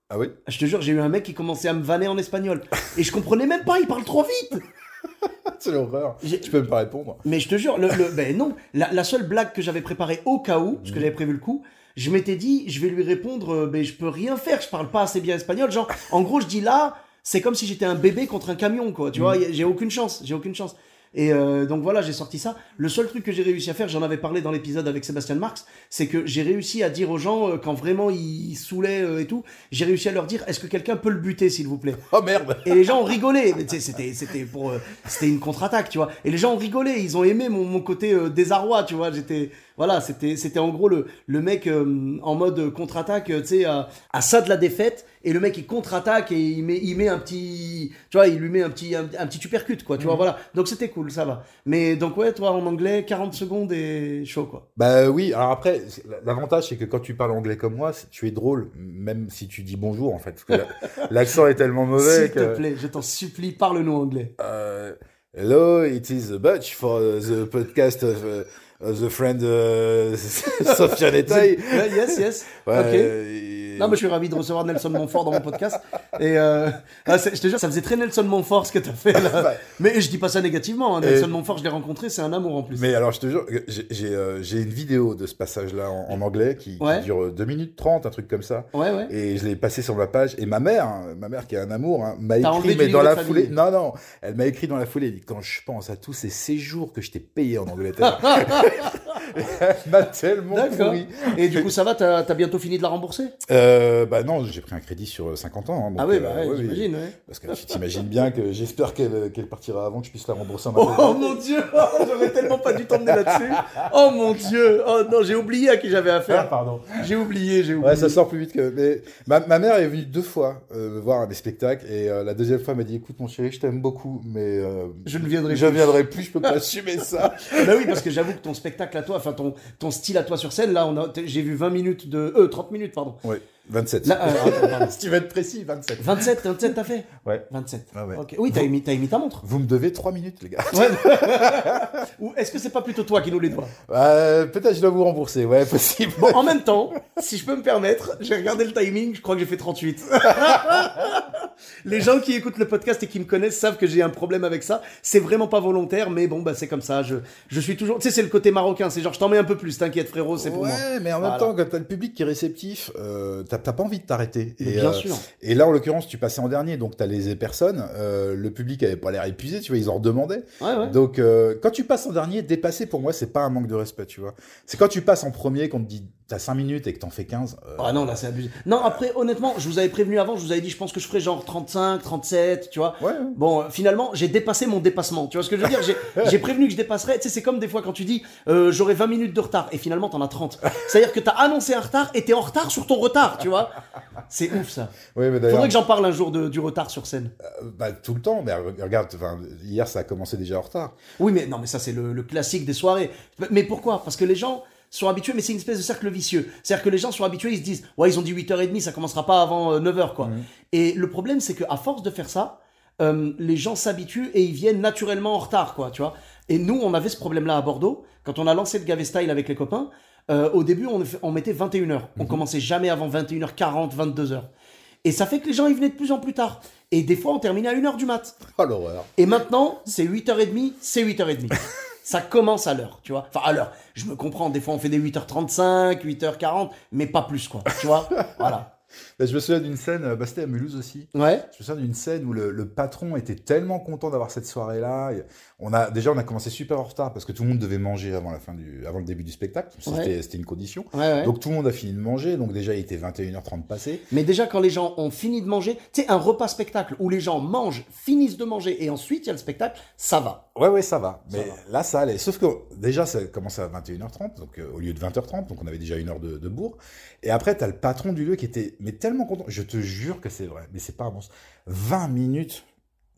S2: Ah oui
S1: Je te jure, j'ai eu un mec qui commençait à me vanner en espagnol. Et je comprenais même pas, il parle trop vite.
S2: C'est l'horreur. Tu peux me pas répondre.
S1: Mais je te jure, le, le- ben non, la, la seule blague que j'avais préparée au cas où, parce que j'avais prévu le coup, je m'étais dit, je vais lui répondre, euh, ben je peux rien faire, je parle pas assez bien espagnol. Genre, en gros, je dis là, c'est comme si j'étais un bébé contre un camion, quoi. Tu vois, y a- j'ai aucune chance, j'ai aucune chance. Et euh, donc voilà, j'ai sorti ça. Le seul truc que j'ai réussi à faire, j'en avais parlé dans l'épisode avec Sébastien Marx, c'est que j'ai réussi à dire aux gens, euh, quand vraiment ils saoulaient euh, et tout, j'ai réussi à leur dire, est-ce que quelqu'un peut le buter, s'il vous plaît?
S2: Oh merde
S1: et les gens ont rigolé. Mais tu sais, C'était, c'était pour, c'était une contre-attaque, tu vois. Et les gens ont rigolé. Ils ont aimé mon, mon côté désarroi, tu vois. J'étais, voilà, c'était, c'était en gros le, le mec euh, en mode contre-attaque, euh, tu sais, à, à ça de la défaite. Et le mec il contre-attaque et il met, il met un petit, tu vois, il lui met un petit, un, un petit uppercut, quoi. Tu vois, voilà. Donc c'était cool, ça va. Mais donc ouais, toi en anglais, 40 secondes et chaud, quoi.
S2: Bah oui, alors après, l'avantage c'est que quand tu parles anglais comme moi, tu es drôle, même si tu dis bonjour en fait. L'accent est tellement mauvais
S1: S'il te plaît, je t'en supplie, parle-nous anglais.
S2: Euh, hello, it is a Butch for the podcast of, uh, of the friend uh, Sophia Netaï.
S1: Ouais, yes, yes.
S2: Ouais,
S1: ok.
S2: Et-
S1: Non, mais je suis ravi de recevoir Nelson Montfort dans mon podcast. Et euh, ah, je te jure, ça faisait très Nelson Montfort ce que t'as fait là. Mais je dis pas ça négativement. hein.
S2: Et-
S1: Nelson Montfort, je l'ai rencontré, c'est un amour en plus.
S2: Mais alors, je te jure, j'ai euh, j'ai une vidéo de ce passage-là en, en anglais qui, dure 2 minutes 30, un truc comme ça.
S1: Ouais, ouais.
S2: Et je l'ai passé sur ma page. Et ma mère, hein, ma mère qui a un amour, hein, m'a écrit, mais dans la foulée. Non, non, elle m'a écrit dans la foulée. Elle dit Quand je pense à tous ces séjours que je t'ai payés en Angleterre, m'a tellement pourri.
S1: Et du coup, ça va, t'as as bientôt fini de la rembourser?
S2: Euh, bah non, j'ai pris un crédit sur 50 ans. hein, donc,
S1: Ah oui,
S2: euh,
S1: bah ouais,
S2: oui, oui.
S1: j'imagine, ouais.
S2: Parce que tu t'imagines bien que j'espère qu'elle qu'elle partira avant que je puisse la rembourser en
S1: Oh
S2: intégralité.
S1: mon dieu, oh, j'aurais tellement pas dû t'emmener là-dessus. Oh mon dieu, oh non, j'ai oublié à qui j'avais affaire.
S2: pardon.
S1: J'ai oublié, j'ai oublié.
S2: Ouais, ça sort plus vite que. Mais ma, ma mère est venue deux fois euh, me voir à mes spectacles et euh, la deuxième fois elle m'a dit écoute mon chéri, je t'aime beaucoup, mais euh,
S1: Je ne viendrai
S2: je
S1: plus.
S2: viendrai plus, je peux pas assumer ça.
S1: Bah oui, parce que j'avoue que ton spectacle à toi, enfin ton, ton style à toi sur scène, là, on a, j'ai vu 20 minutes de. Euh, 30 minutes, pardon.
S2: Ouais, 27.
S1: Là, euh, attends, pardon.
S2: si tu veux être précis, 27.
S1: 27, 27 t'as fait
S2: Ouais.
S1: 27.
S2: Ah ouais.
S1: Oui, t'as émis, émis ta montre.
S2: Vous me devez 3 minutes, les gars.
S1: Ouais. Ou est-ce que c'est pas plutôt toi qui nous les dois
S2: Euh, Peut-être je dois vous rembourser, ouais, possible.
S1: Bon, en même temps, si je peux me permettre, j'ai regardé le timing, je crois que j'ai fait 38. Les gens qui écoutent le podcast et qui me connaissent savent que j'ai un problème avec ça. C'est vraiment pas volontaire, mais bon, bah c'est comme ça. Je, je suis toujours. Tu sais, c'est le côté marocain. C'est genre, je t'en mets un peu plus, t'inquiète, frérot, c'est pour
S2: ouais,
S1: moi.
S2: mais en même temps, quand t'as le public qui est réceptif, euh, t'as pas envie de t'arrêter. Et,
S1: bien
S2: euh,
S1: sûr.
S2: Et là, en l'occurrence, tu passais en dernier, donc t'as les personnes. euh, le public avait pas l'air épuisé, tu vois, ils en redemandaient.
S1: Ouais, ouais.
S2: Donc, euh, quand tu passes en dernier, dépasser pour moi, c'est pas un manque de respect, tu vois. C'est quand tu passes en premier, qu'on te dit t'as 5 minutes et que t'en fais 15. euh,
S1: Ah non, là, c'est abusé. Non, après, honnêtement, je vous avais prévenu avant, je vous avais dit, je pense que je ferais genre 35, 37, tu vois.
S2: Ouais.
S1: Bon, euh, finalement, j'ai dépassé mon dépassement. Tu vois ce que je veux dire? J'ai- prévenu que je dépasserais. Tu sais, c'est comme des fois quand tu dis, euh, j'aurai 20 minutes de retard, et finalement, t'en as 30. C'est-à-dire que t'as annoncé un retard, et t'es en retard sur ton retard, tu vois C'est ouf, ça.
S2: Ouais, mais d'ailleurs,
S1: Faudrait que j'en parle un jour de- du retard sur scène.
S2: bah, tout le temps. Mais re- regarde, hier, ça a commencé déjà en retard.
S1: Oui, mais non, mais ça, c'est le, le classique des soirées. Mais pourquoi? Parce que les gens sont habitués, mais c'est une espèce de cercle vicieux. C'est-à-dire que les gens sont habitués, ils se disent, ouais, ils ont dit 8h30, ça commencera pas avant 9h, quoi. Et le problème, c'est qu'à force de faire ça, euh, les gens s'habituent et ils viennent naturellement en retard, quoi, tu vois. Et nous, on avait ce problème-là à Bordeaux. Quand on a lancé le Gavé Style avec les copains, euh, au début, on, on mettait 21h. On commençait jamais avant 21h40, 22h. Et ça fait que les gens, ils venaient de plus en plus tard. Et des fois, on terminait à 1h du mat.
S2: Oh l'horreur.
S1: Et maintenant, c'est 8h30, c'est 8h30. ça commence à l'heure, tu vois. Enfin, à l'heure. Je me comprends, des fois on fait des 8h35, 8h40, mais pas plus, quoi. Tu vois? Voilà.
S2: Bah, je me souviens d'une scène, euh, bah, c'était à Mulhouse aussi.
S1: Ouais.
S2: Je me souviens d'une scène où le, le patron était tellement content d'avoir cette soirée-là. On a déjà on a commencé super en retard parce que tout le monde devait manger avant la fin du, avant le début du spectacle. C'était
S1: Ouais.
S2: une condition.
S1: Ouais, ouais.
S2: Donc tout le monde a fini de manger. Donc déjà il était 21h30 passé.
S1: Mais déjà, quand les gens ont fini de manger, tu sais, un repas spectacle où les gens mangent, finissent de manger et ensuite il y a le spectacle, ça va.
S2: Ouais ouais ça va.
S1: Ça
S2: Mais
S1: va.
S2: là ça allait. Sauf que déjà ça commençait à 21h30 donc euh, au lieu de 20h30 donc on avait déjà une heure de, de bourre. Et après t'as le patron du lieu qui était mais tellement content. Je te jure que c'est vrai. Mais c'est pas un monstre. 20 minutes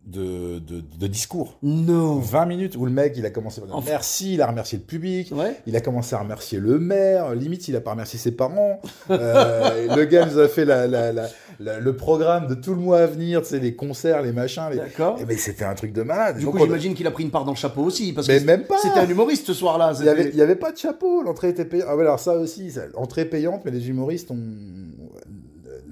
S2: de, de, de discours.
S1: Non.
S2: 20 minutes où le mec, il a commencé par dire
S1: Enfin.
S2: merci, il a remercié le public,
S1: Ouais.
S2: il a commencé à remercier le maire, limite, il a pas remercié ses parents. Euh, le gars nous a fait la, la- la- la- le programme de tout le mois à venir, tu sais, les concerts, les machins. Les...
S1: D'accord.
S2: Eh ben, c'était un truc de malade.
S1: Du
S2: Donc,
S1: coup,
S2: on-
S1: j'imagine qu'il a pris une part dans le chapeau aussi, parce
S2: Mais
S1: que
S2: même pas.
S1: c'était un humoriste ce soir-là.
S2: Il y avait, pas de chapeau, l'entrée était payante. Ah ouais, alors ça aussi, ça- entrée payante, mais les humoristes on...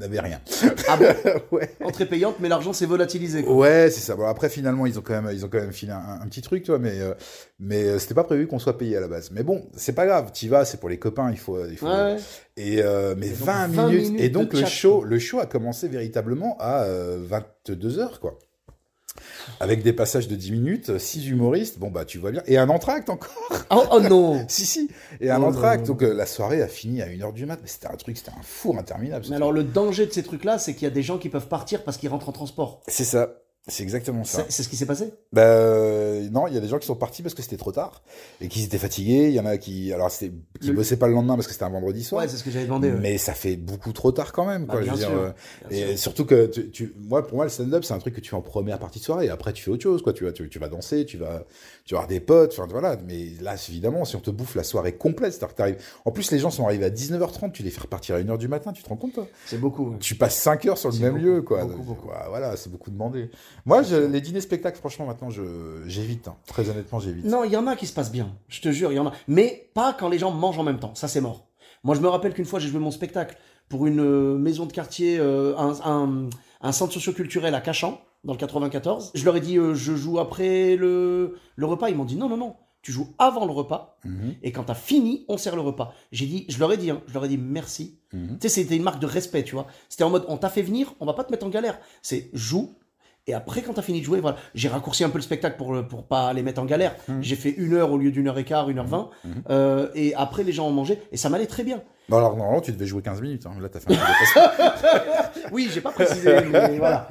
S2: n'avaient rien.
S1: Ah bon
S2: ouais.
S1: Entrée payante, mais l'argent s'est volatilisé. quoi.
S2: Ouais, c'est ça. Bon, après, finalement, ils ont quand même, ils ont quand même filé un, un petit truc, toi, mais, euh, mais euh, c'était pas prévu qu'on soit payé à la base. Mais bon, c'est pas grave. T'y vas, c'est pour les copains, il faut, il faut.
S1: Ouais.
S2: Et euh, mais
S1: Et donc,
S2: 20,
S1: 20
S2: minutes.
S1: minutes
S2: Et donc le
S1: chat,
S2: show,
S1: quoi.
S2: le show a commencé véritablement à 22 heures, quoi. Avec des passages de 10 minutes, 6 humoristes, bon bah tu vois bien, et un entracte encore.
S1: Oh, oh non
S2: si si, et un
S1: Oh
S2: entracte. Donc euh, la soirée a fini à 1h du mat, mais c'était un truc, c'était un four interminable.
S1: Mais
S2: truc.
S1: alors, le danger de ces trucs-là, c'est qu'il y a des gens qui peuvent partir parce qu'ils rentrent en transport.
S2: C'est ça. C'est exactement ça.
S1: C'est ce qui s'est passé?
S2: Euh, non, il y a des gens qui sont partis parce que c'était trop tard et qui étaient fatigués. Il y en a qui, alors c'était, qui
S1: Le-
S2: bossaient pas le lendemain parce que c'était un vendredi soir.
S1: Ouais, c'est ce que j'avais demandé. ouais.
S2: mais ça fait beaucoup trop tard quand même,
S1: Bah,
S2: quoi.
S1: bien
S2: veux
S1: sûr,
S2: euh,
S1: bien
S2: et
S1: sûr.
S2: surtout que tu, tu- moi, pour moi, le stand-up, c'est un truc que tu fais en première partie de soirée. Et après, tu fais autre chose, quoi. Tu vas, tu, tu vas danser, tu vas, tu vas avoir des potes. Enfin, voilà. Mais là, évidemment, si on te bouffe la soirée complète, c'est-à-dire que t'arrives. En plus, les gens sont arrivés à 19h30. Tu les fais repartir à 1h du matin. Tu te rends compte, toi?
S1: C'est beaucoup.
S2: Tu passes 5 heures sur le même
S1: beaucoup,
S2: lieu, quoi.
S1: beaucoup, beaucoup.
S2: Voilà, c'est beaucoup demandé. Moi, je, les dîners spectacles, franchement, maintenant, je, j'évite. hein. Très honnêtement, j'évite.
S1: Non, il y en a qui se passent bien. Je te jure, il y en a. Mais pas quand les gens mangent en même temps. Ça, c'est mort. Moi, je me rappelle qu'une fois, j'ai joué mon spectacle pour une euh, maison de quartier, euh, un, un- un centre socioculturel à Cachan, dans le 94. Je leur ai dit, euh, je joue après le, le repas. Ils m'ont dit, non, non, non. Tu joues avant le repas.
S2: Mhm,
S1: Et quand t'as fini, on sert le repas. J'ai dit, je leur ai dit, hein, je leur ai dit merci.
S2: mhm.
S1: Tu sais, c'était une marque de respect, tu vois. C'était en mode, on t'a fait venir, on va pas te mettre en galère. C'est joue. Et après, quand t'as fini de jouer, voilà. J'ai raccourci un peu le spectacle pour, pour pas les mettre en galère.
S2: Mhm.
S1: J'ai fait une heure au lieu d'une heure et quart, une heure vingt.
S2: Mhm.
S1: Euh, et après, les gens ont mangé. Et ça m'allait très bien.
S2: Bon, alors, normalement, tu devais jouer 15 minutes. hein. Là, t'as fait un peu de
S1: Oui, j'ai pas précisé, mais voilà.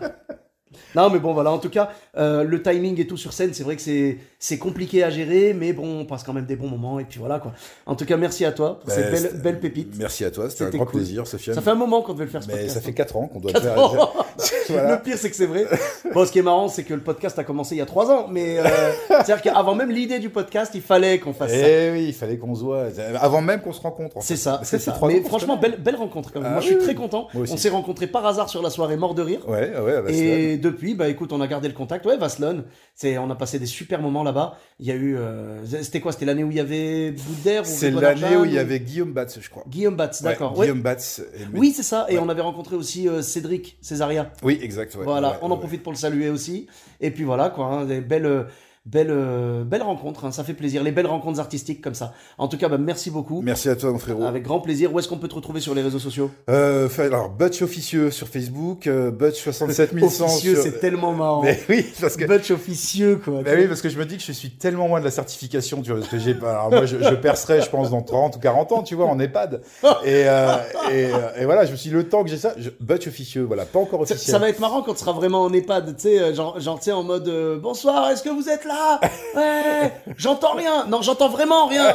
S1: Non, mais bon, voilà. En tout cas, euh, le timing et tout sur scène, c'est vrai que c'est c'est compliqué à gérer, mais bon, on passe quand même des bons moments. Et puis voilà, quoi. En tout cas, merci à toi pour
S2: Bah,
S1: cette belle, pépite.
S2: Merci à toi, c'était un grand
S1: cool.
S2: plaisir, Sofiane.
S1: Ça fait un moment qu'on devait le faire, ce
S2: Mais
S1: podcast.
S2: ça fait 4 ans qu'on doit le faire.
S1: ans.
S2: Voilà.
S1: Le pire, c'est que c'est vrai. Bon, ce qui est marrant, c'est que le podcast a commencé il y a trois ans, mais euh, c'est-à-dire qu'avant même l'idée du podcast, il fallait qu'on fasse ça.
S2: Eh oui, il fallait qu'on se voit. Avant même qu'on se rencontre. en
S1: C'est ça, c'est ça. Mais franchement, belle, belle rencontre quand même.
S2: Ah
S1: Moi, je suis
S2: oui.
S1: très content. On s'est rencontrés par hasard sur la soirée Mort de rire.
S2: Ouais, ouais.
S1: Et depuis, bah écoute, on a gardé le contact. Ouais, Vaslon, c'est, on a passé des super moments là-bas. Il y a eu, euh, c'était quoi? C'était l'année où il y avait Boudère ou
S2: C'est l'année où il y avait Guillaume Batz, je crois.
S1: Guillaume Batz,
S2: Ouais,
S1: d'accord. Ouais.
S2: Guillaume Batz.
S1: Oui, c'est ça. Et
S2: Ouais.
S1: on avait rencontré aussi euh, Cédric Césaria.
S2: Oui, exact.
S1: voilà, on en profite pour le saluer aussi. Et puis voilà, quoi, hein, des belles, belles, euh, belles rencontres. hein, ça fait plaisir, les belles rencontres artistiques comme ça. En tout cas, bah, merci beaucoup.
S2: Merci à toi, mon frérot.
S1: Avec grand plaisir. Où est-ce qu'on peut te retrouver sur les réseaux sociaux
S2: Euh, alors, Butch officieux sur Facebook, euh, Butch 67100
S1: Officieux,
S2: sur...
S1: c'est tellement marrant.
S2: Mais oui, parce que...
S1: Butch officieux, quoi.
S2: Mais oui, parce que je me dis que je suis tellement loin de la certification, tu vois, parce que j'ai. Alors moi, je, je percerai, je pense, dans 30 ou 40 ans, tu vois, en EHPAD. Et, euh, et, euh, et voilà, je me suis dit, le temps que j'ai ça, je, Butch officieux, voilà, pas encore
S1: Ça,
S2: officiel.
S1: ça va être marrant quand tu seras vraiment en EHPAD, tu sais, euh, genre, genre tu sais, en mode bonsoir, est-ce que vous êtes là? Ouais, j'entends rien. Non, j'entends vraiment rien.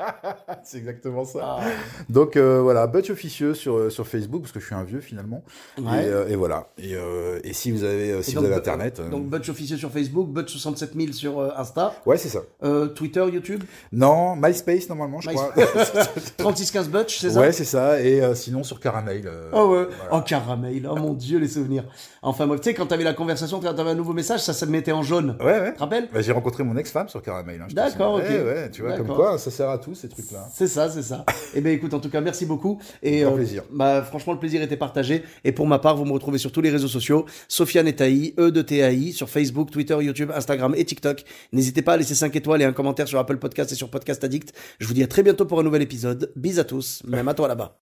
S2: C'est exactement ça.
S1: Ah.
S2: Donc euh, voilà, Butch officieux sur, euh, sur Facebook, parce que je suis un vieux finalement.
S1: Ouais.
S2: Et, euh, et voilà. Et, euh, et si vous avez, si vous
S1: donc,
S2: avez Internet.
S1: Donc Butch officieux sur Facebook, Butch 67000 sur euh, Insta,
S2: Ouais, c'est ça.
S1: Twitter, YouTube,
S2: Non, MySpace normalement, je crois.
S1: 3615 Butch, c'est ça
S2: ouais, c'est ça. Et sinon sur Caramel.
S1: Oh ouais,
S2: voilà.
S1: oh caramel, oh mon dieu les souvenirs. Enfin moi, tu sais quand t'avais la conversation, quand t'avais un nouveau message, ça se mettait en jaune.
S2: Ouais, ouais.
S1: Tu te rappelles?
S2: Bah, j'ai rencontré mon ex-femme sur Caramel. hein,
S1: D'accord, ok.
S2: Ouais, ouais, tu vois, comme quoi, ça sert à tout ces trucs-là.
S1: C'est ça, c'est ça. Eh ben écoute, en tout cas, merci beaucoup. Et
S2: Grand plaisir.
S1: Bah, franchement, le plaisir était partagé. Et pour ma part, vous me retrouvez sur tous les réseaux sociaux. Sofiane et Taï, E de TAI, sur Facebook, Twitter, YouTube, Instagram et TikTok. N'hésitez pas à laisser 5 étoiles et un commentaire sur Apple Podcast et sur Podcast Addict. Je vous dis à très bientôt pour un nouvel épisode. Bis à tous, même à toi là-bas.